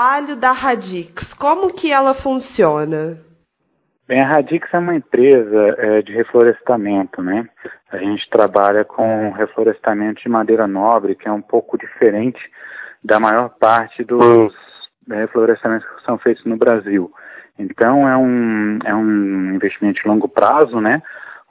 trabalho da Radix? Como que ela funciona? Bem, a Radix é uma empresa é, de reflorestamento, né? A gente trabalha com reflorestamento de madeira nobre, que é um pouco diferente da maior parte dos reflorestamentos que são feitos no Brasil. Então, é um, é um investimento de longo prazo, né?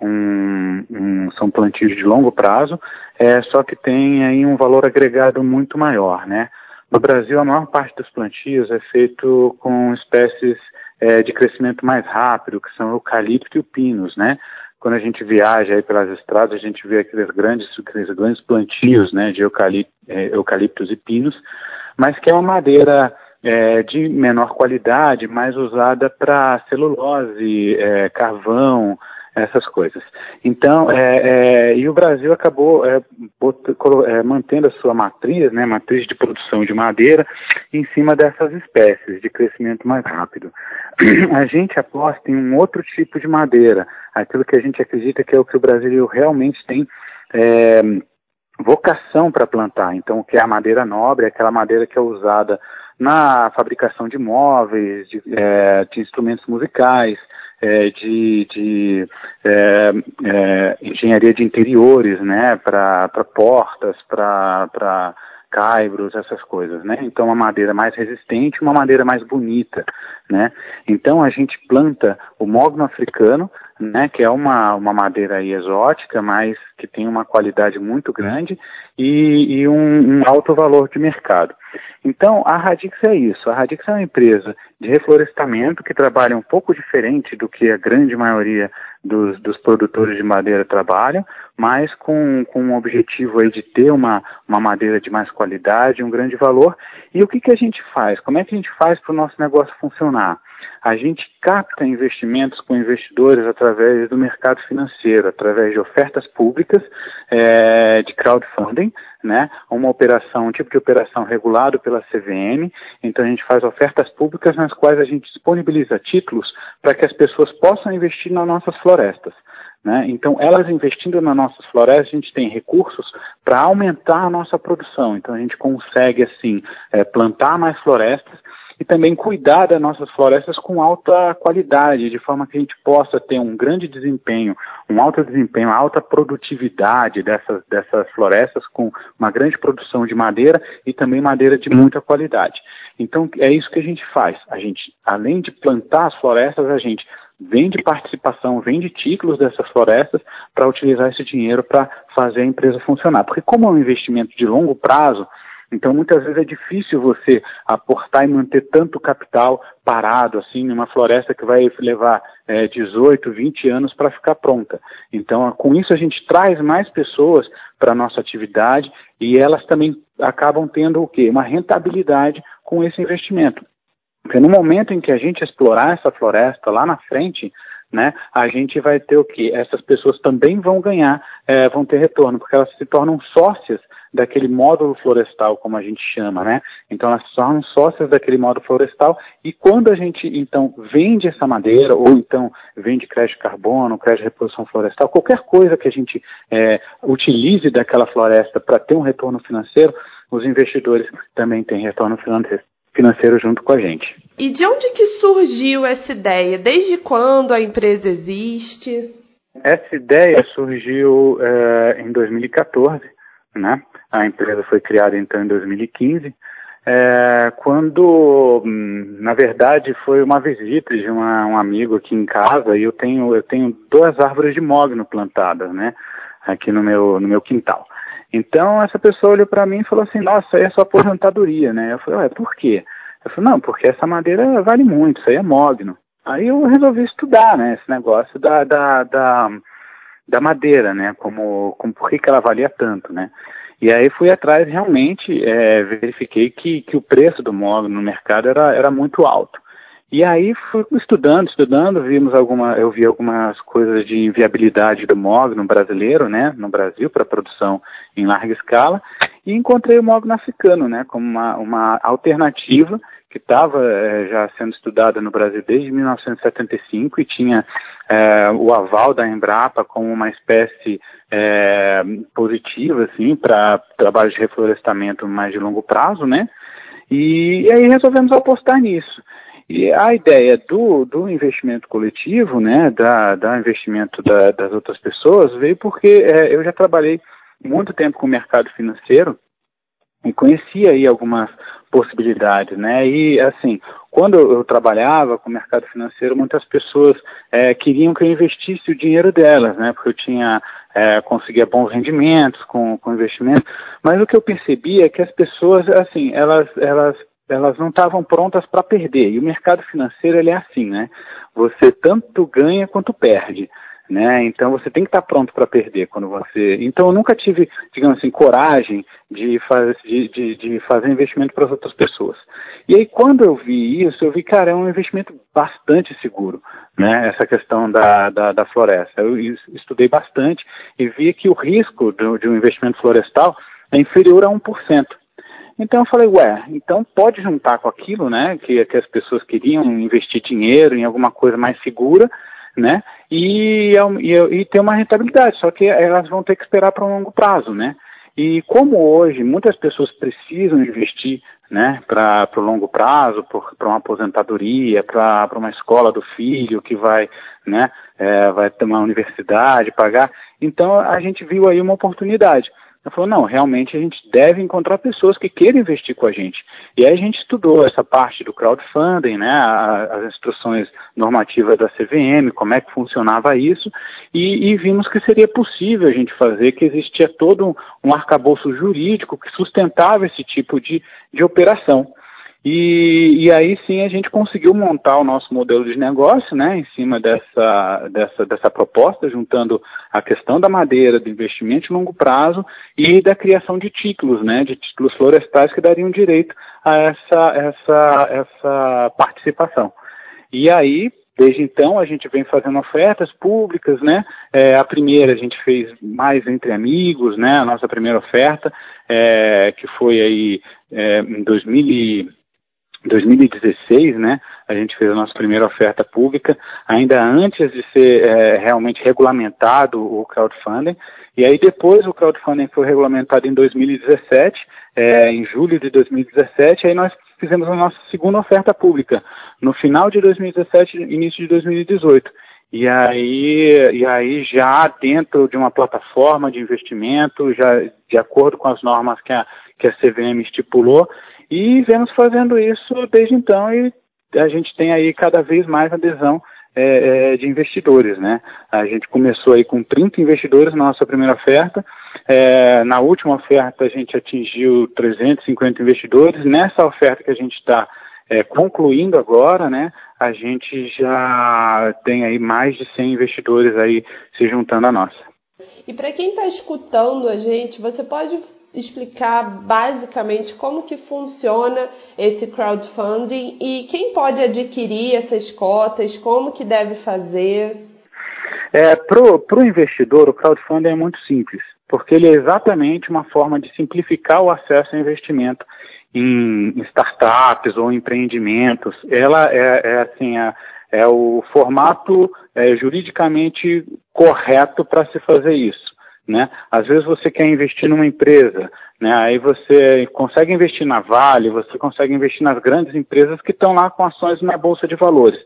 Um, um, são plantios de longo prazo, é, só que tem aí um valor agregado muito maior, né? No Brasil, a maior parte dos plantios é feito com espécies é, de crescimento mais rápido, que são o eucalipto e o pinus, né? Quando a gente viaja aí pelas estradas, a gente vê aqueles grandes, aqueles grandes plantios, né, de eucalipto, é, eucaliptos e pinos, mas que é uma madeira é, de menor qualidade, mais usada para celulose, é, carvão, essas coisas. Então, é, é, e o Brasil acabou é, é, mantendo a sua matriz, né, matriz de produção de madeira, em cima dessas espécies de crescimento mais rápido. A gente aposta em um outro tipo de madeira, aquilo que a gente acredita que é o que o Brasil realmente tem é, vocação para plantar. Então, que é a madeira nobre, aquela madeira que é usada na fabricação de móveis, de, é, de instrumentos musicais, é, de, de é, é, engenharia de interiores, né, para portas, para caibros, essas coisas, né? Então uma madeira mais resistente, uma madeira mais bonita, né? Então a gente planta o mogno africano, né? Que é uma, uma madeira exótica, mas que tem uma qualidade muito grande e, e um, um, alto valor de mercado. Então a Radix é isso. A Radix é uma empresa de reflorestamento que trabalha um pouco diferente do que a grande maioria dos, dos produtores de madeira trabalham, mas com, com um objetivo aí de ter uma, uma madeira de mais qualidade, um grande valor. E o que, que a gente faz? Como é que a gente faz para o nosso negócio funcionar? A gente capta investimentos com investidores através do mercado financeiro, através de ofertas públicas, é, de crowdfunding, né? Uma operação, um tipo de operação regulado pela CVM. Então a gente faz ofertas públicas nas quais a gente disponibiliza títulos para que as pessoas possam investir nas nossas florestas. Né? Então, elas investindo nas nossas florestas, a gente tem recursos para aumentar a nossa produção. Então, a gente consegue, assim, é, plantar mais florestas e também cuidar das nossas florestas com alta qualidade, de forma que a gente possa ter um grande desempenho, um alto desempenho, alta produtividade dessas, dessas florestas com uma grande produção de madeira e também madeira de muita qualidade. Então é isso que a gente faz. A gente, além de plantar as florestas, a gente vende participação, vende títulos dessas florestas para utilizar esse dinheiro para fazer a empresa funcionar. Porque como é um investimento de longo prazo, então, muitas vezes é difícil você aportar e manter tanto capital parado, assim, numa floresta que vai levar é, 18, 20 anos para ficar pronta. Então, com isso, a gente traz mais pessoas para a nossa atividade e elas também acabam tendo o quê? Uma rentabilidade com esse investimento. Porque no momento em que a gente explorar essa floresta lá na frente, né, a gente vai ter o que? Essas pessoas também vão ganhar, é, vão ter retorno, porque elas se tornam sócias daquele módulo florestal, como a gente chama, né? Então elas são sócias daquele módulo florestal e quando a gente então vende essa madeira ou então vende crédito de carbono, crédito de reposição florestal, qualquer coisa que a gente é, utilize daquela floresta para ter um retorno financeiro, os investidores também têm retorno financeiro financeiro junto com a gente. E de onde que surgiu essa ideia? Desde quando a empresa existe? Essa ideia surgiu é, em 2014, né? A empresa foi criada então em 2015, é, quando, hum, na verdade, foi uma visita de uma, um amigo aqui em casa e eu tenho, eu tenho duas árvores de mogno plantadas, né, aqui no meu, no meu quintal. Então essa pessoa olhou para mim e falou assim, nossa, aí é sua aposentadoria, né? Eu falei, ué, por quê? Eu falei, não, porque essa madeira vale muito, isso aí é mogno. Aí eu resolvi estudar, né, esse negócio da, da, da, da madeira, né, como, como por que, que ela valia tanto, né. E aí fui atrás, realmente, é, verifiquei que, que o preço do mogno no mercado era, era muito alto. E aí fui estudando, estudando, vimos alguma, eu vi algumas coisas de viabilidade do mogno brasileiro, né, no Brasil para produção em larga escala, e encontrei o mogno africano, né, como uma, uma alternativa que estava é, já sendo estudada no Brasil desde 1975 e tinha é, o aval da Embrapa como uma espécie é, positiva, assim, para trabalhos de reflorestamento mais de longo prazo, né? E, e aí resolvemos apostar nisso. E a ideia do, do investimento coletivo, né, da, da investimento da, das outras pessoas, veio porque eu já trabalhei muito tempo com o mercado financeiro e conhecia aí algumas possibilidades, né? E assim, quando eu trabalhava com o mercado financeiro, muitas pessoas é, queriam que eu investisse o dinheiro delas, né? Porque eu tinha é, conseguia bons rendimentos com, com investimento, mas o que eu percebia é que as pessoas, assim, elas elas elas não estavam prontas para perder. E o mercado financeiro ele é assim, né? Você tanto ganha quanto perde né? Então você tem que estar pronto para perder quando você. Então eu nunca tive, digamos assim, coragem de, faz, de, de, de fazer investimento para as outras pessoas. E aí quando eu vi isso, eu vi, cara, é um investimento bastante seguro, né? Essa questão da, da, da floresta. Eu estudei bastante e vi que o risco de, de um investimento florestal é inferior a 1%. Então eu falei, ué, então pode juntar com aquilo, né, que, que as pessoas queriam investir dinheiro em alguma coisa mais segura, né? E, e, e ter uma rentabilidade, só que elas vão ter que esperar para um longo prazo, né? E como hoje muitas pessoas precisam investir né, para o longo prazo, para uma aposentadoria, para uma escola do filho que vai, né, é, vai ter uma universidade, pagar, então a gente viu aí uma oportunidade. Ela falou, não, realmente a gente deve encontrar pessoas que queiram investir com a gente. E aí a gente estudou essa parte do crowdfunding, né, as instruções normativas da CVM, como é que funcionava isso, e, e vimos que seria possível a gente fazer, que existia todo um, arcabouço jurídico que sustentava esse tipo de, de operação. E, e, aí sim a gente conseguiu montar o nosso modelo de negócio, né, em cima dessa, dessa, dessa proposta, juntando a questão da madeira, do investimento de longo prazo e da criação de títulos, né, de títulos florestais que dariam direito a essa, essa, essa participação. E aí, desde então, a gente vem fazendo ofertas públicas, né, é, a primeira a gente fez mais entre amigos, né, a nossa primeira oferta, é, que foi aí é, em 2000 2016, né, a gente fez a nossa primeira oferta pública, ainda antes de ser é, realmente regulamentado o crowdfunding, e aí depois o crowdfunding foi regulamentado em 2017, é, em julho de 2017, aí nós fizemos a nossa segunda oferta pública, no final de 2017 início de 2018. E aí, e aí já dentro de uma plataforma de investimento, já de acordo com as normas que a, que a CVM estipulou, e vemos fazendo isso desde então e a gente tem aí cada vez mais adesão é, é, de investidores, né? A gente começou aí com 30 investidores na nossa primeira oferta, é, na última oferta a gente atingiu 350 investidores, nessa oferta que a gente está é, concluindo agora, né, a gente já tem aí mais de 100 investidores aí se juntando a nós. E para quem está escutando a gente, você pode explicar basicamente como que funciona esse crowdfunding e quem pode adquirir essas cotas, como que deve fazer? É, Para o investidor, o crowdfunding é muito simples, porque ele é exatamente uma forma de simplificar o acesso ao investimento em, startups ou empreendimentos. Ela é, é assim, é, é, o formato é, juridicamente correto para se fazer isso né? Às vezes você quer investir numa empresa, né? Aí você consegue investir na Vale, você consegue investir nas grandes empresas que estão lá com ações na bolsa de valores.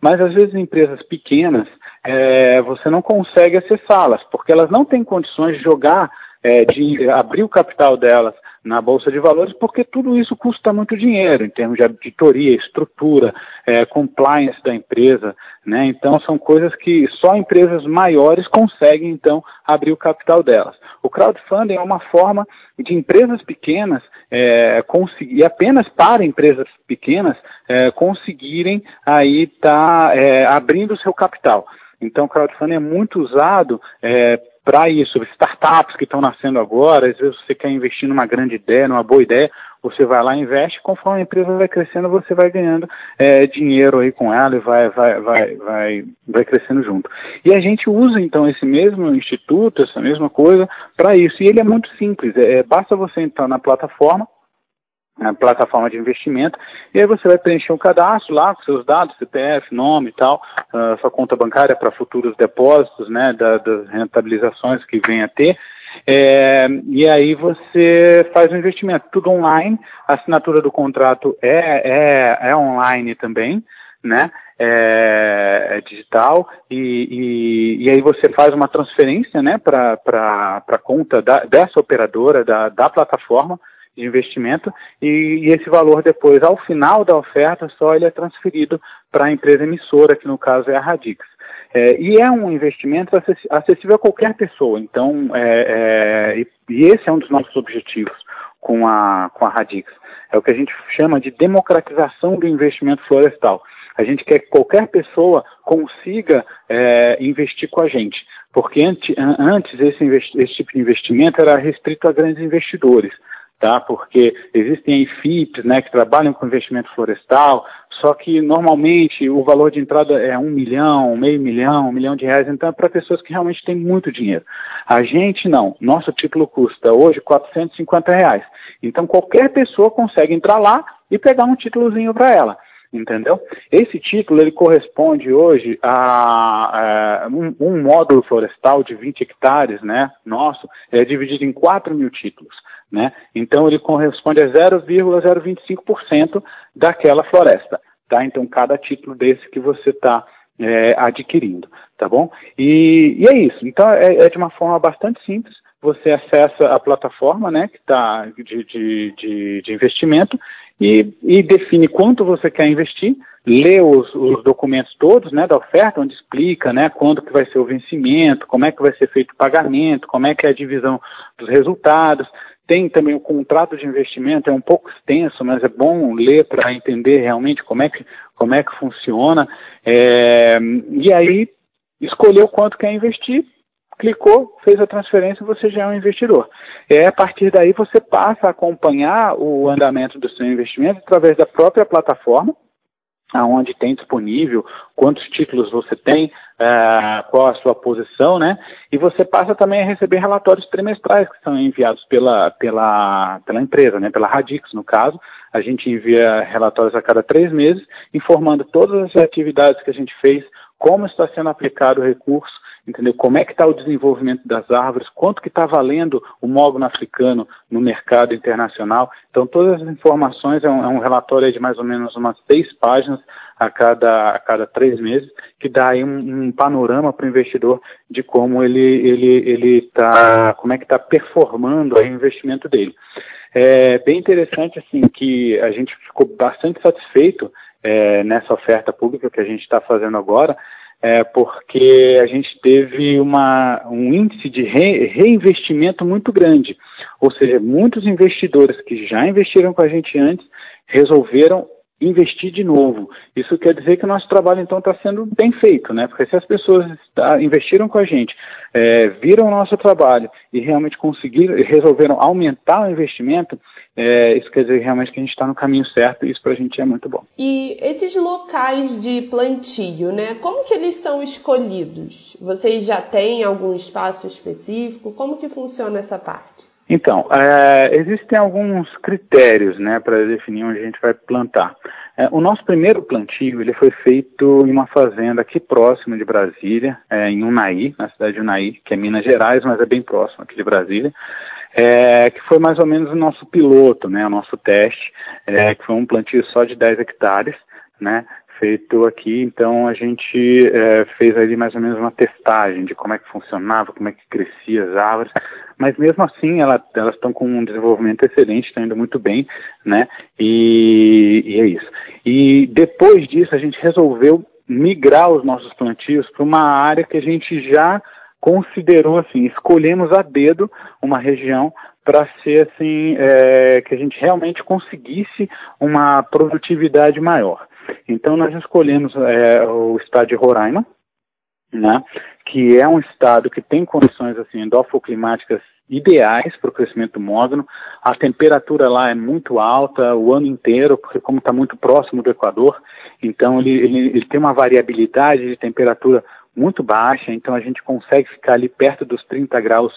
Mas às vezes empresas pequenas é, você não consegue acessá-las porque elas não têm condições de jogar, é, de abrir o capital delas na Bolsa de Valores, porque tudo isso custa muito dinheiro em termos de auditoria, estrutura, é, compliance da empresa, né? Então são coisas que só empresas maiores conseguem então abrir o capital delas. O crowdfunding é uma forma de empresas pequenas é, conseguir, apenas para empresas pequenas é, conseguirem aí estar tá, é, abrindo o seu capital. Então, o crowdfunding é muito usado é, para isso, startups que estão nascendo agora, às vezes você quer investir numa grande ideia, numa boa ideia, você vai lá, investe, conforme a empresa vai crescendo, você vai ganhando é, dinheiro aí com ela e vai, vai, vai, vai, vai crescendo junto. E a gente usa então esse mesmo instituto, essa mesma coisa, para isso. E ele é muito simples, é, basta você entrar na plataforma, na plataforma de investimento, e aí você vai preencher um cadastro lá com seus dados, CPF, nome e tal, uh, sua conta bancária para futuros depósitos, né, da, das rentabilizações que venha a ter, É, e aí você faz o investimento, tudo online, a assinatura do contrato é, é, é online também, né? É, é digital. E, e, e, aí você faz uma transferência, né, para a conta da, dessa operadora, da, da plataforma de investimento e, e, esse valor depois, ao final da oferta, só ele é transferido para a empresa emissora, que no caso é a Radix. É, e é um investimento acessível a qualquer pessoa. Então, é, é, e, esse é um dos nossos objetivos com a, com a Radix. É o que a gente chama de democratização do investimento florestal. A gente quer que qualquer pessoa consiga é, investir com a gente, porque antes, antes esse, esse, tipo de investimento era restrito a grandes investidores tá? Porque existem FIPs, né, que trabalham com investimento florestal, só que normalmente o valor de entrada é um milhão, meio milhão, um milhão de reais, então é para pessoas que realmente têm muito dinheiro. A gente não, nosso título custa hoje 450 reais. Então qualquer pessoa consegue entrar lá e pegar um títulozinho para ela entendeu? Esse título ele corresponde hoje a, a um, um, módulo florestal de 20 hectares, né? Nosso é dividido em 4 mil títulos. Né? Então ele corresponde a 0,025% daquela floresta. Tá? Então cada título desse que você está é, adquirindo, tá bom? E, e, é isso. Então é, é, de uma forma bastante simples. Você acessa a plataforma, né, que está de, de, de, de, investimento e, e, define quanto você quer investir, lê os, os, documentos todos, né, da oferta, onde explica, né, quando que vai ser o vencimento, como é que vai ser feito o pagamento, como é que é a divisão dos resultados, tem também o contrato de investimento, é um pouco extenso, mas é bom ler para entender realmente como é que, como é que funciona. É, e aí, escolheu quanto quer investir, clicou, fez a transferência, você já é um investidor. É a partir daí você passa a acompanhar o andamento do seu investimento através da própria plataforma, aonde tem disponível, quantos títulos você tem, uh, qual a sua posição, né? E você passa também a receber relatórios trimestrais que são enviados pela, pela, pela empresa, né? Pela Radix, no caso. A gente envia relatórios a cada três meses, informando todas as atividades que a gente fez, como está sendo aplicado o recurso, entendeu? Como é que está o desenvolvimento das árvores, quanto que está valendo o mogno africano no mercado internacional. Então, todas as informações, é um, é um relatório de mais ou menos umas seis páginas a cada, a cada três meses, que dá aí um, um panorama para o investidor de como ele ele ele está, como é que está performando o investimento dele. É bem interessante assim que a gente ficou bastante satisfeito é, nessa oferta pública que a gente está fazendo agora, é, porque a gente teve uma, um índice de re, reinvestimento muito grande. Ou seja, muitos investidores que já investiram com a gente antes resolveram investir de novo. Isso quer dizer que o nosso trabalho então está sendo bem feito, né? Porque se as pessoas investiram com a gente, é, viram o nosso trabalho e realmente conseguiram, resolveram aumentar o investimento, é, isso quer dizer realmente que a gente está no caminho certo e isso para a gente é muito bom. E esses locais de plantio, né? Como que eles são escolhidos? Vocês já têm algum espaço específico? Como que funciona essa parte? Então, é, existem alguns critérios né, para definir onde a gente vai plantar. É, o nosso primeiro plantio ele foi feito em uma fazenda aqui próximo de Brasília, é, em Unai, na cidade de Unai, que é Minas Gerais, mas é bem próximo aqui de Brasília, é, que foi mais ou menos o nosso piloto, né, o nosso teste, é, que foi um plantio só de 10 hectares, né, feito aqui, então a gente é, fez ali mais ou menos uma testagem de como é que funcionava, como é que crescia as árvores, mas mesmo assim ela, elas estão com um desenvolvimento excelente, estão indo muito bem, né? E, e é isso. E depois disso a gente resolveu migrar os nossos plantios para uma área que a gente já considerou assim, escolhemos a dedo uma região para ser assim é, que a gente realmente conseguisse uma produtividade maior. Então nós escolhemos é, o estado de Roraima, né, que é um estado que tem condições assim endofoclimáticas ideais para o crescimento mogno. A temperatura lá é muito alta o ano inteiro, porque como está muito próximo do Equador, então ele, ele, ele tem uma variabilidade de temperatura muito baixa, então a gente consegue ficar ali perto dos 30 graus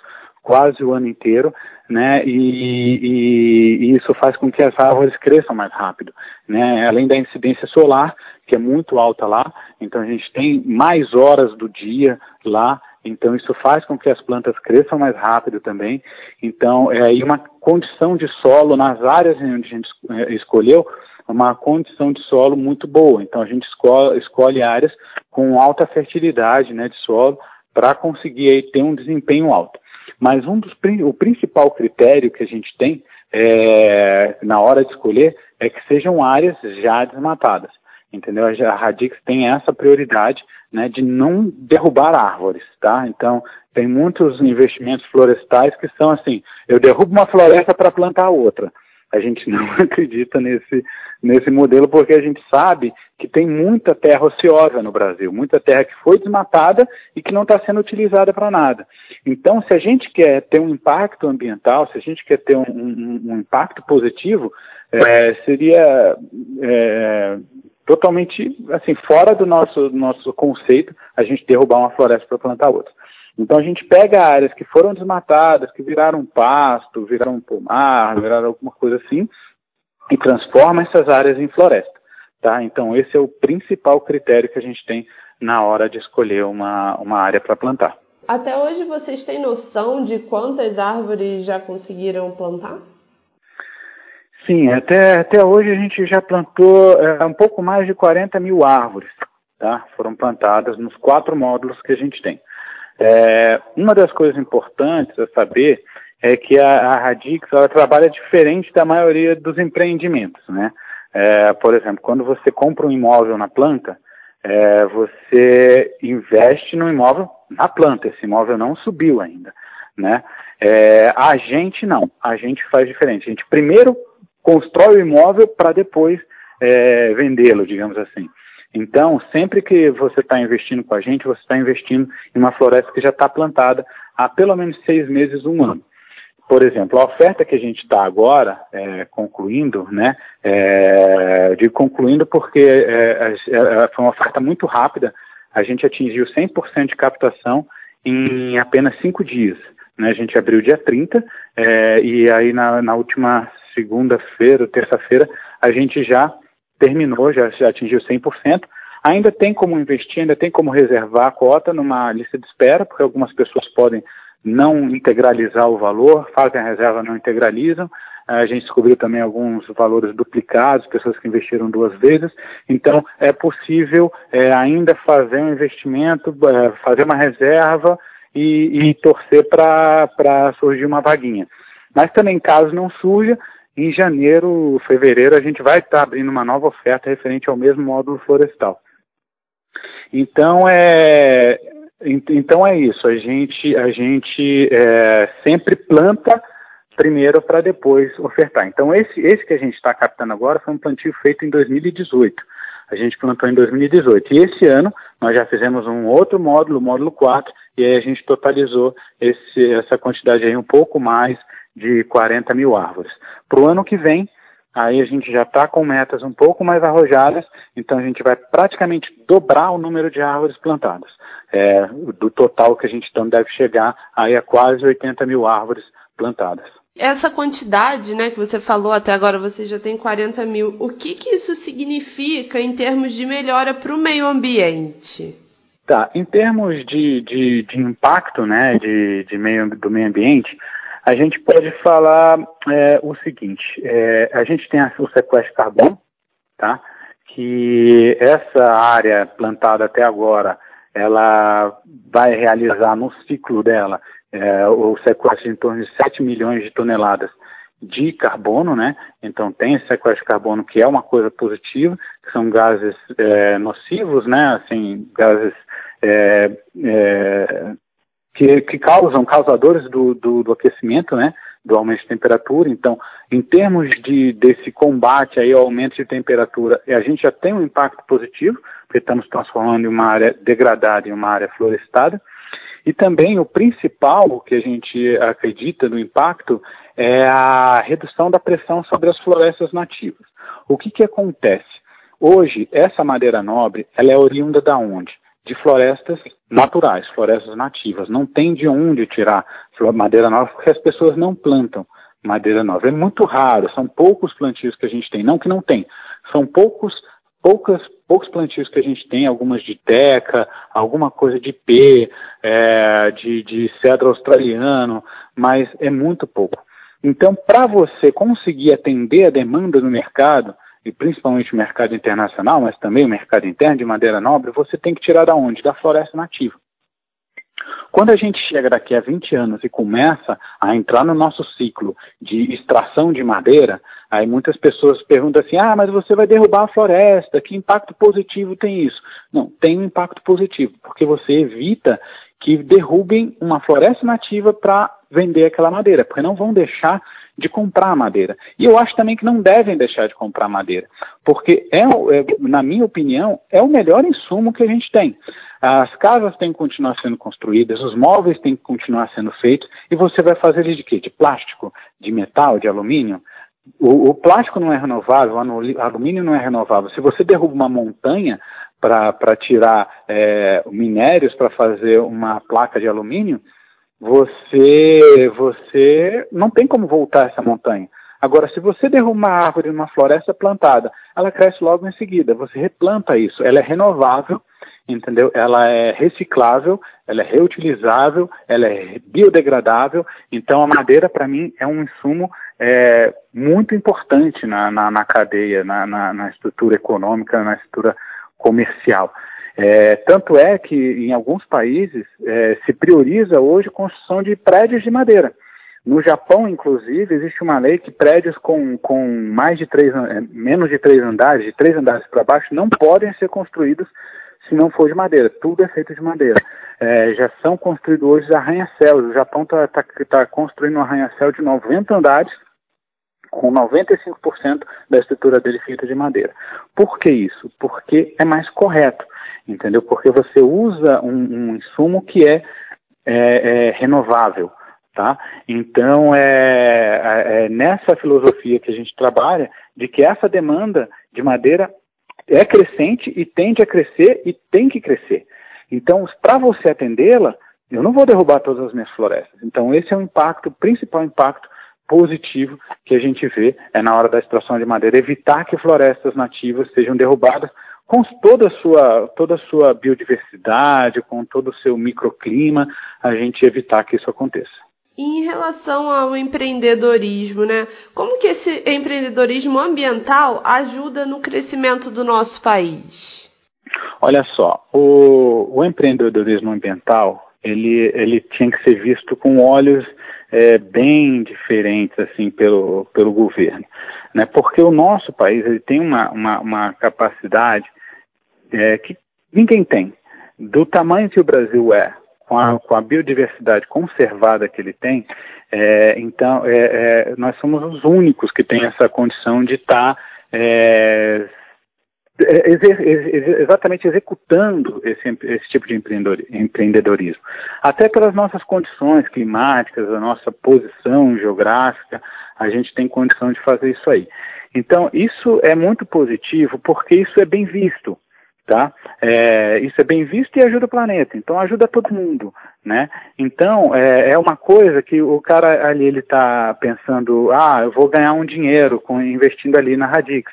quase o ano inteiro, né? E, e, e, isso faz com que as árvores cresçam mais rápido, né? Além da incidência solar, que é muito alta lá, então a gente tem mais horas do dia lá, então isso faz com que as plantas cresçam mais rápido também. Então, é aí uma condição de solo nas áreas onde a gente é, escolheu, uma condição de solo muito boa. Então a gente escolhe, escolhe áreas com alta fertilidade né, de solo para conseguir aí, ter um desempenho alto. Mas um dos o principal critério que a gente tem é, na hora de escolher é que sejam áreas já desmatadas. Entendeu? A Radix tem essa prioridade né, de não derrubar árvores, tá? Então, tem muitos investimentos florestais que são assim, eu derrubo uma floresta para plantar outra. A gente não acredita nesse, nesse modelo porque a gente sabe que tem muita terra ociosa no Brasil, muita terra que foi desmatada e que não está sendo utilizada para nada. Então, se a gente quer ter um impacto ambiental, se a gente quer ter um, um, um impacto positivo, é, seria é, totalmente assim fora do nosso, nosso conceito a gente derrubar uma floresta para plantar outra. Então a gente pega áreas que foram desmatadas, que viraram pasto, viraram pomar, viraram alguma coisa assim, e transforma essas áreas em floresta. Tá? Então esse é o principal critério que a gente tem na hora de escolher uma, uma área para plantar. Até hoje vocês têm noção de quantas árvores já conseguiram plantar? Sim, até, até hoje a gente já plantou é, um pouco mais de 40 mil árvores, tá? Foram plantadas nos quatro módulos que a gente tem. É, uma das coisas importantes a saber é que a, a Radix ela trabalha diferente da maioria dos empreendimentos, né? É, por exemplo, quando você compra um imóvel na planta, é, você investe no imóvel na planta. Esse imóvel não subiu ainda, né? É, a gente não, a gente faz diferente. A gente primeiro constrói o imóvel para depois é, vendê-lo, digamos assim. Então, sempre que você está investindo com a gente, você está investindo em uma floresta que já está plantada há pelo menos seis meses, um ano. Por exemplo, a oferta que a gente está agora é, concluindo, né? É, digo concluindo porque é, é, foi uma oferta muito rápida. A gente atingiu 100% de captação em apenas cinco dias. Né? A gente abriu dia 30 é, e aí na, na última segunda-feira, terça-feira, a gente já terminou, já, já atingiu 100%. Ainda tem como investir, ainda tem como reservar a cota numa lista de espera, porque algumas pessoas podem não integralizar o valor, fazem a reserva, não integralizam. A gente descobriu também alguns valores duplicados, pessoas que investiram duas vezes. Então, é possível é, ainda fazer um investimento, é, fazer uma reserva e, e torcer para surgir uma vaguinha. Mas também, caso não surja, em janeiro, fevereiro, a gente vai estar abrindo uma nova oferta referente ao mesmo módulo florestal. Então é, então é isso. A gente, a gente é, sempre planta primeiro para depois ofertar. Então esse, esse que a gente está captando agora foi um plantio feito em 2018. A gente plantou em 2018. E esse ano nós já fizemos um outro módulo, o módulo 4, e aí a gente totalizou esse, essa quantidade aí um pouco mais de 40 mil árvores. Para o ano que vem, aí a gente já está com metas um pouco mais arrojadas, então a gente vai praticamente dobrar o número de árvores plantadas. É, do total que a gente então deve chegar aí a quase 80 mil árvores plantadas. Essa quantidade, né, que você falou até agora, você já tem 40 mil. O que, que isso significa em termos de melhora para o meio ambiente? Tá, em termos de, de, de impacto, né, de, de meio, do meio ambiente, a gente pode falar é, o seguinte: é, a gente tem o sequestro de carbono, tá? Que essa área plantada até agora, ela vai realizar no ciclo dela é, o sequestro em torno de 7 milhões de toneladas de carbono, né? Então tem esse sequestro de carbono que é uma coisa positiva, que são gases é, nocivos, né? Assim, gases é, é, que, que causam, causadores do, do, do, aquecimento, né, do aumento de temperatura. Então, em termos de, desse combate aí ao aumento de temperatura, a gente já tem um impacto positivo, porque estamos transformando uma área degradada em uma área florestada. E também o principal que a gente acredita no impacto é a redução da pressão sobre as florestas nativas. O que, que acontece? Hoje, essa madeira nobre, ela é oriunda da onde? De florestas naturais, florestas nativas. Não tem de onde tirar madeira nova porque as pessoas não plantam madeira nova. É muito raro, são poucos plantios que a gente tem. Não que não tem, são poucos, poucas poucos plantios que a gente tem, algumas de teca, alguma coisa de P, é, de, de cedro australiano, mas é muito pouco. Então, para você conseguir atender a demanda no mercado, e principalmente o mercado internacional, mas também o mercado interno de madeira nobre, você tem que tirar da onde? Da floresta nativa. Quando a gente chega daqui a 20 anos e começa a entrar no nosso ciclo de extração de madeira, aí muitas pessoas perguntam assim: ah, mas você vai derrubar a floresta, que impacto positivo tem isso? Não, tem um impacto positivo, porque você evita que derrubem uma floresta nativa para vender aquela madeira, porque não vão deixar de comprar madeira. E eu acho também que não devem deixar de comprar madeira, porque, é, é, na minha opinião, é o melhor insumo que a gente tem. As casas têm que continuar sendo construídas, os móveis têm que continuar sendo feitos, e você vai fazer de quê? De plástico, de metal, de alumínio? O, o plástico não é renovável, o alumínio não é renovável. Se você derruba uma montanha para tirar é, minérios para fazer uma placa de alumínio, você, você não tem como voltar essa montanha. Agora, se você derruba uma árvore numa floresta plantada, ela cresce logo em seguida. Você replanta isso. Ela é renovável, entendeu? Ela é reciclável, ela é reutilizável, ela é biodegradável. Então, a madeira, para mim, é um insumo é, muito importante na, na, na cadeia, na, na, na estrutura econômica, na estrutura comercial. É, tanto é que em alguns países é, se prioriza hoje a construção de prédios de madeira. No Japão, inclusive, existe uma lei que prédios com, com mais de três, é, menos de três andares, de três andares para baixo, não podem ser construídos se não for de madeira. Tudo é feito de madeira. É, já são construídos hoje arranha-céus. O Japão está tá, tá construindo um arranha-céu de 90 andares com 95% da estrutura dele feita de madeira. Por que isso? Porque é mais correto, entendeu? Porque você usa um, um insumo que é, é, é, renovável, tá? Então é, é, é nessa filosofia que a gente trabalha de que essa demanda de madeira é crescente e tende a crescer e tem que crescer. Então, para você atendê-la, eu não vou derrubar todas as minhas florestas. Então, esse é o impacto, o principal impacto positivo que a gente vê é na hora da extração de madeira, evitar que florestas nativas sejam derrubadas com toda a sua, toda a sua biodiversidade, com todo o seu microclima, a gente evitar que isso aconteça. Em relação ao empreendedorismo, né? Como que esse empreendedorismo ambiental ajuda no crescimento do nosso país? Olha só, o, o empreendedorismo ambiental ele, ele tinha que ser visto com olhos é, bem diferentes assim pelo, pelo governo, né? Porque o nosso país ele tem uma, uma, uma capacidade é, que ninguém tem, do tamanho que o Brasil é, com a, com a biodiversidade conservada que ele tem, é, então é, é, nós somos os únicos que têm essa condição de estar tá, é, exatamente executando esse, esse tipo de empreendedorismo. Até pelas nossas condições climáticas, a nossa posição geográfica, a gente tem condição de fazer isso aí. Então, isso é muito positivo porque isso é bem visto. Tá? É, isso é bem visto e ajuda o planeta, então ajuda todo mundo, né? Então é, é uma coisa que o cara ali ele está pensando, ah, eu vou ganhar um dinheiro com investindo ali na Radix.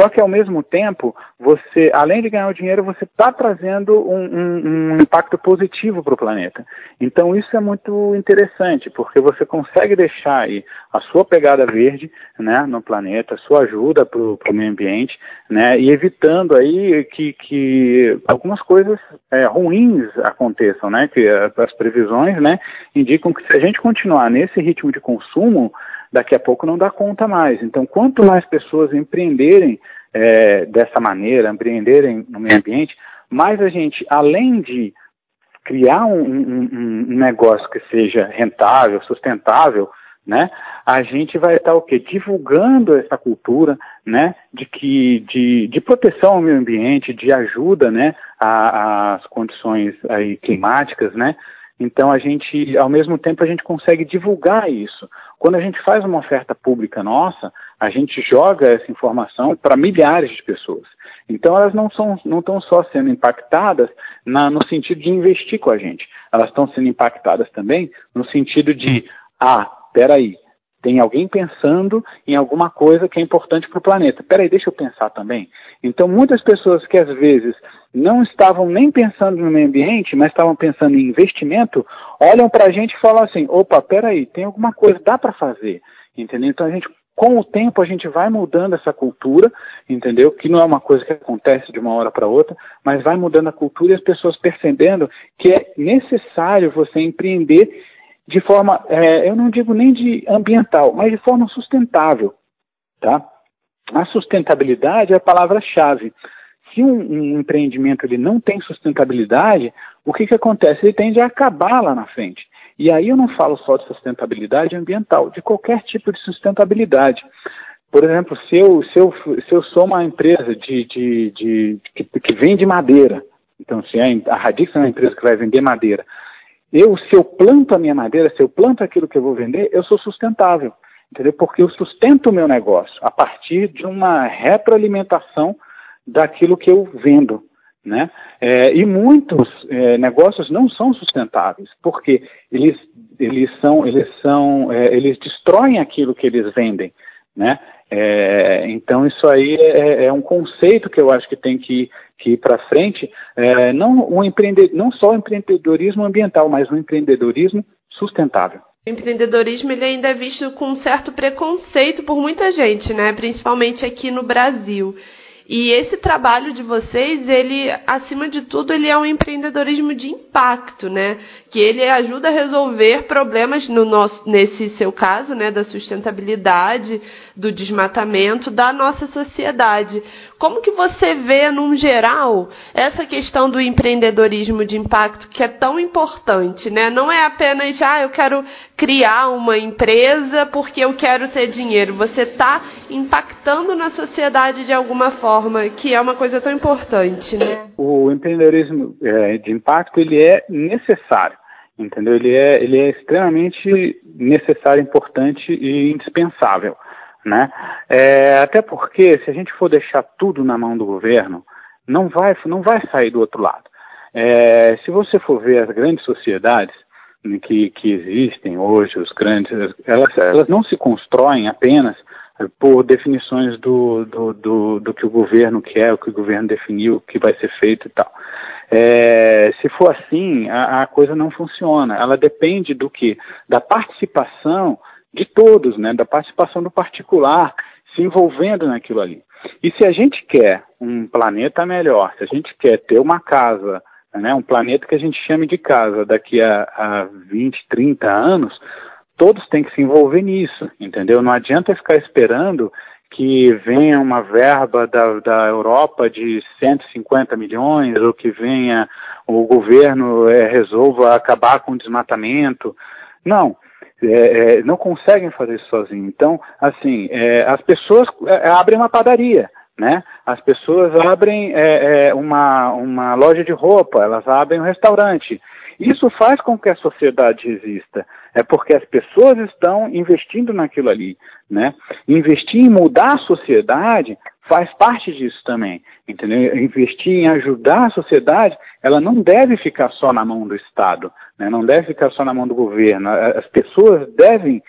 Só que ao mesmo tempo, você, além de ganhar o dinheiro, você está trazendo um, um, um, impacto positivo para o planeta. Então isso é muito interessante, porque você consegue deixar aí a sua pegada verde, né, no planeta, a sua ajuda para o meio ambiente, né, e evitando aí que, que algumas coisas é, ruins aconteçam, né, que as previsões, né, indicam que se a gente continuar nesse ritmo de consumo daqui a pouco não dá conta mais. Então, quanto mais pessoas empreenderem é, dessa maneira, empreenderem no meio ambiente, mais a gente, além de criar um, um, um negócio que seja rentável, sustentável, né? A gente vai estar o quê? Divulgando essa cultura, né? De que de, de proteção ao meio ambiente, de ajuda, né? Às condições aí climáticas, né? Então a gente, ao mesmo tempo, a gente consegue divulgar isso. Quando a gente faz uma oferta pública nossa, a gente joga essa informação para milhares de pessoas. Então elas não são, não estão só sendo impactadas na, no sentido de investir com a gente. Elas estão sendo impactadas também no sentido de, ah, peraí, Tem alguém pensando em alguma coisa que é importante para o planeta. Peraí, deixa eu pensar também. Então, muitas pessoas que às vezes não estavam nem pensando no meio ambiente, mas estavam pensando em investimento, olham para a gente e falam assim: opa, peraí, tem alguma coisa, dá para fazer. Entendeu? Então a gente com o tempo a gente vai mudando essa cultura, entendeu? Que não é uma coisa que acontece de uma hora para outra, mas vai mudando a cultura e as pessoas percebendo que é necessário você empreender de forma, é, eu não digo nem de ambiental, mas de forma sustentável, tá? A sustentabilidade é a palavra-chave. Se um, um, empreendimento ele não tem sustentabilidade, o que, que acontece? Ele tende a acabar lá na frente. E aí eu não falo só de sustentabilidade ambiental, de qualquer tipo de sustentabilidade. Por exemplo, se eu, se eu, se eu sou uma empresa de, de, de, que, que vende madeira, então se a Radix é uma empresa que vai vender madeira, eu, se eu planto a minha madeira, se eu planto aquilo que eu vou vender, eu sou sustentável, entendeu? Porque eu sustento o meu negócio a partir de uma retroalimentação daquilo que eu vendo. Né? É, e muitos é, negócios não são sustentáveis, porque eles, eles são, eles são, é, eles destroem aquilo que eles vendem, né? É, então isso aí é, é, um conceito que eu acho que tem que, que ir para frente, é, não, um empreende, não só o empreendedorismo ambiental, mas o empreendedorismo sustentável. O empreendedorismo ele ainda é visto com um certo preconceito por muita gente, né? principalmente aqui no Brasil. E esse trabalho de vocês, ele, acima de tudo, ele é um empreendedorismo de impacto, né? Que ele ajuda a resolver problemas no nosso, nesse seu caso, né, da sustentabilidade, do desmatamento da nossa sociedade. Como que você vê, num geral, essa questão do empreendedorismo de impacto que é tão importante, né? Não é apenas, ah, eu quero criar uma empresa porque eu quero ter dinheiro. Você está impactando na sociedade de alguma forma, que é uma coisa tão importante, né? O empreendedorismo é, de impacto, ele é necessário entendeu? Ele é, ele é extremamente necessário, importante e indispensável né? É, até porque se a gente for deixar tudo na mão do governo, não vai, não vai sair do outro lado. É, se você for ver as grandes sociedades que, que existem hoje, os grandes, elas, elas não se constroem apenas por definições do, do, do, do, que o governo quer, o que o governo definiu, o que vai ser feito e tal. É, se for assim, a, a, coisa não funciona. Ela depende do que? Da participação de todos, né, da participação do particular se envolvendo naquilo ali. E se a gente quer um planeta melhor, se a gente quer ter uma casa, né, um planeta que a gente chame de casa daqui a, a 20, 30 anos, todos têm que se envolver nisso, entendeu? Não adianta ficar esperando que venha uma verba da, da Europa de 150 milhões, ou que venha o governo é, resolva acabar com o desmatamento. Não, é, é, não conseguem fazer isso sozinhos. Então, assim, é, as pessoas é, abrem uma padaria, né? As pessoas abrem é, é, uma, uma loja de roupa, elas abrem um restaurante. Isso faz com que a sociedade exista. É porque as pessoas estão investindo naquilo ali, né? Investir em mudar a sociedade faz parte disso também, entendeu? Investir em ajudar a sociedade, ela não deve ficar só na mão do Estado, né? não deve ficar só na mão do governo. As pessoas devem,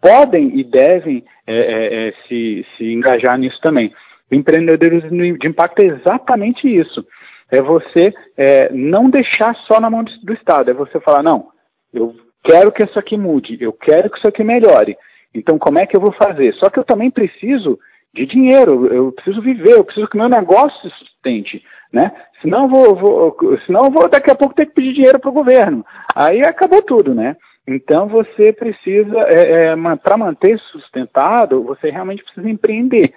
podem e devem é, é, é, se, se engajar nisso também. O empreendedorismo de impacto é exatamente isso. É você é, não deixar só na mão do Estado, é você falar, não, eu quero que isso aqui mude, eu quero que isso aqui melhore. Então, como é que eu vou fazer? Só que eu também preciso de dinheiro, eu preciso viver, eu preciso que meu negócio se sustente, né? Senão eu vou, vou, senão eu vou daqui a pouco ter que pedir dinheiro para o governo. Aí acabou tudo, né? Então você precisa, é, é, para manter sustentado, você realmente precisa empreender.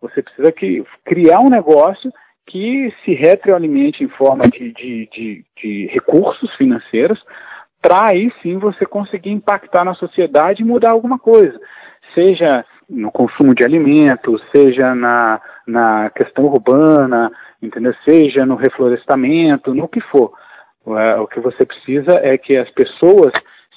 Você precisa que, criar um negócio que se retroalimente em forma de, de, de, de recursos financeiros, para aí sim você conseguir impactar na sociedade e mudar alguma coisa. Seja no consumo de alimentos, seja na, na questão urbana, entendeu? seja no reflorestamento, no que for. É, o que você precisa é que as pessoas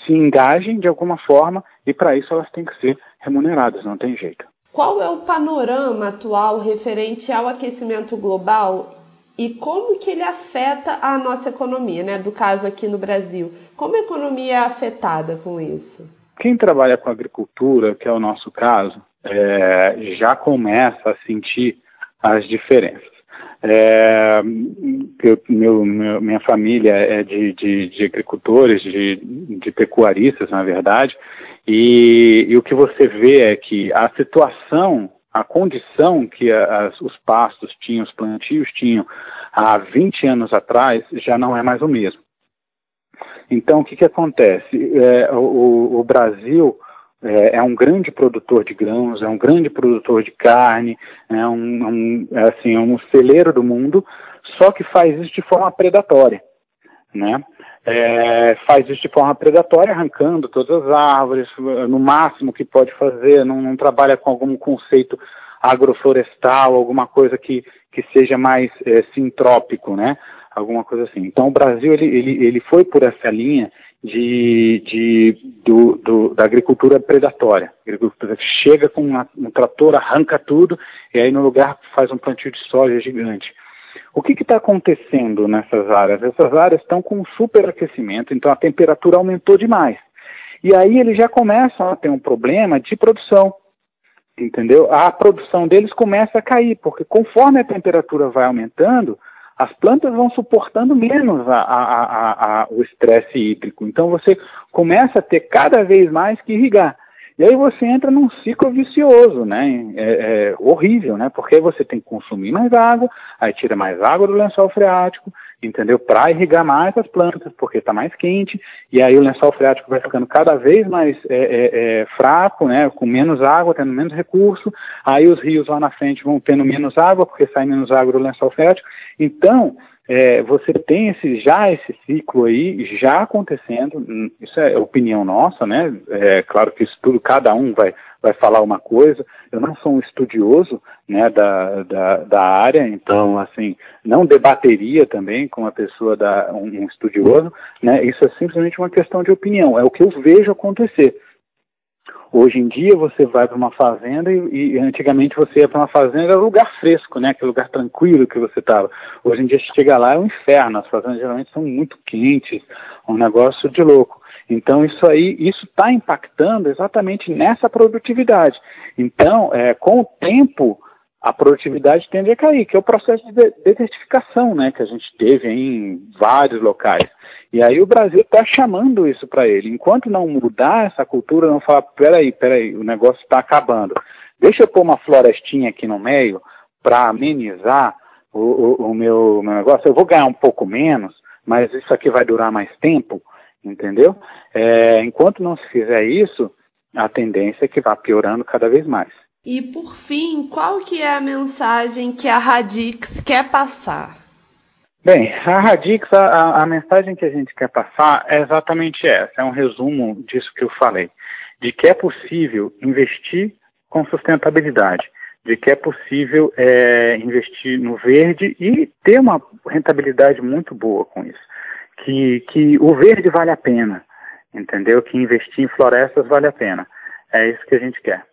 se engajem de alguma forma e para isso elas têm que ser remuneradas, não tem jeito. Qual é o panorama atual referente ao aquecimento global e como que ele afeta a nossa economia, né? Do caso aqui no Brasil, como a economia é afetada com isso? Quem trabalha com agricultura, que é o nosso caso, é, já começa a sentir as diferenças. É, eu, meu, meu, minha família é de, de, de agricultores, de, de, pecuaristas, na verdade, e, e, o que você vê é que a situação, a condição que as, os pastos tinham, os plantios tinham há 20 anos atrás, já não é mais o mesmo. Então, o que, que acontece? É, o, o Brasil é, é, um grande produtor de grãos, é um grande produtor de carne, é um, um, é assim, é um celeiro do mundo, só que faz isso de forma predatória, né? É, faz isso de forma predatória, arrancando todas as árvores, no máximo que pode fazer, não, não trabalha com algum conceito agroflorestal, alguma coisa que, que seja mais é, sintrópico, né? Alguma coisa assim. Então o Brasil ele, ele, ele foi por essa linha de, de, do, do, da agricultura predatória. Agricultura chega com uma, um trator, arranca tudo e aí no lugar faz um plantio de soja gigante. O que está acontecendo nessas áreas? Essas áreas estão com superaquecimento, então a temperatura aumentou demais. E aí eles já começam a ter um problema de produção, entendeu? A produção deles começa a cair, porque conforme a temperatura vai aumentando, as plantas vão suportando menos a, a, a, o estresse hídrico. Então você começa a ter cada vez mais que irrigar. E aí você entra num ciclo vicioso, né? É, é, horrível, né? Porque você tem que consumir mais água, aí tira mais água do lençol freático, entendeu? Para irrigar mais as plantas, porque está mais quente, e aí o lençol freático vai ficando cada vez mais é, é, é, fraco, né? Com menos água, tendo menos recurso, aí os rios lá na frente vão tendo menos água, porque sai menos água do lençol freático. Então, é, você tem esse, já esse ciclo aí já acontecendo, hum, isso é opinião nossa, né? É claro que isso tudo, cada um vai, vai falar uma coisa. Eu não sou um estudioso né, da, da, da área, então, assim, não debateria também com uma pessoa, da, um, um estudioso, né? Isso é simplesmente uma questão de opinião, é o que eu vejo acontecer. Hoje em dia você vai para uma fazenda e, e, antigamente você ia para uma fazenda era um lugar fresco, né? Aquele lugar tranquilo que você estava. Hoje em dia você chega lá é um inferno. As fazendas geralmente são muito quentes, um negócio de louco. Então isso aí, isso está impactando exatamente nessa produtividade. Então, é, com o tempo a produtividade tende a cair, que é o processo de desertificação, né? Que a gente teve em vários locais. E aí o Brasil está chamando isso para ele. Enquanto não mudar essa cultura, não falar, peraí, peraí, o negócio está acabando. Deixa eu pôr uma florestinha aqui no meio para amenizar o, o, o meu, meu, negócio. Eu vou ganhar um pouco menos, mas isso aqui vai durar mais tempo, entendeu? É, enquanto não se fizer isso, a tendência é que vá piorando cada vez mais. E por fim, qual que é a mensagem que a Radix quer passar? Bem, a Radix, a, a, mensagem que a gente quer passar é exatamente essa, é um resumo disso que eu falei, de que é possível investir com sustentabilidade, de que é possível é, investir no verde e ter uma rentabilidade muito boa com isso, que, que o verde vale a pena, entendeu? Que investir em florestas vale a pena. É isso que a gente quer.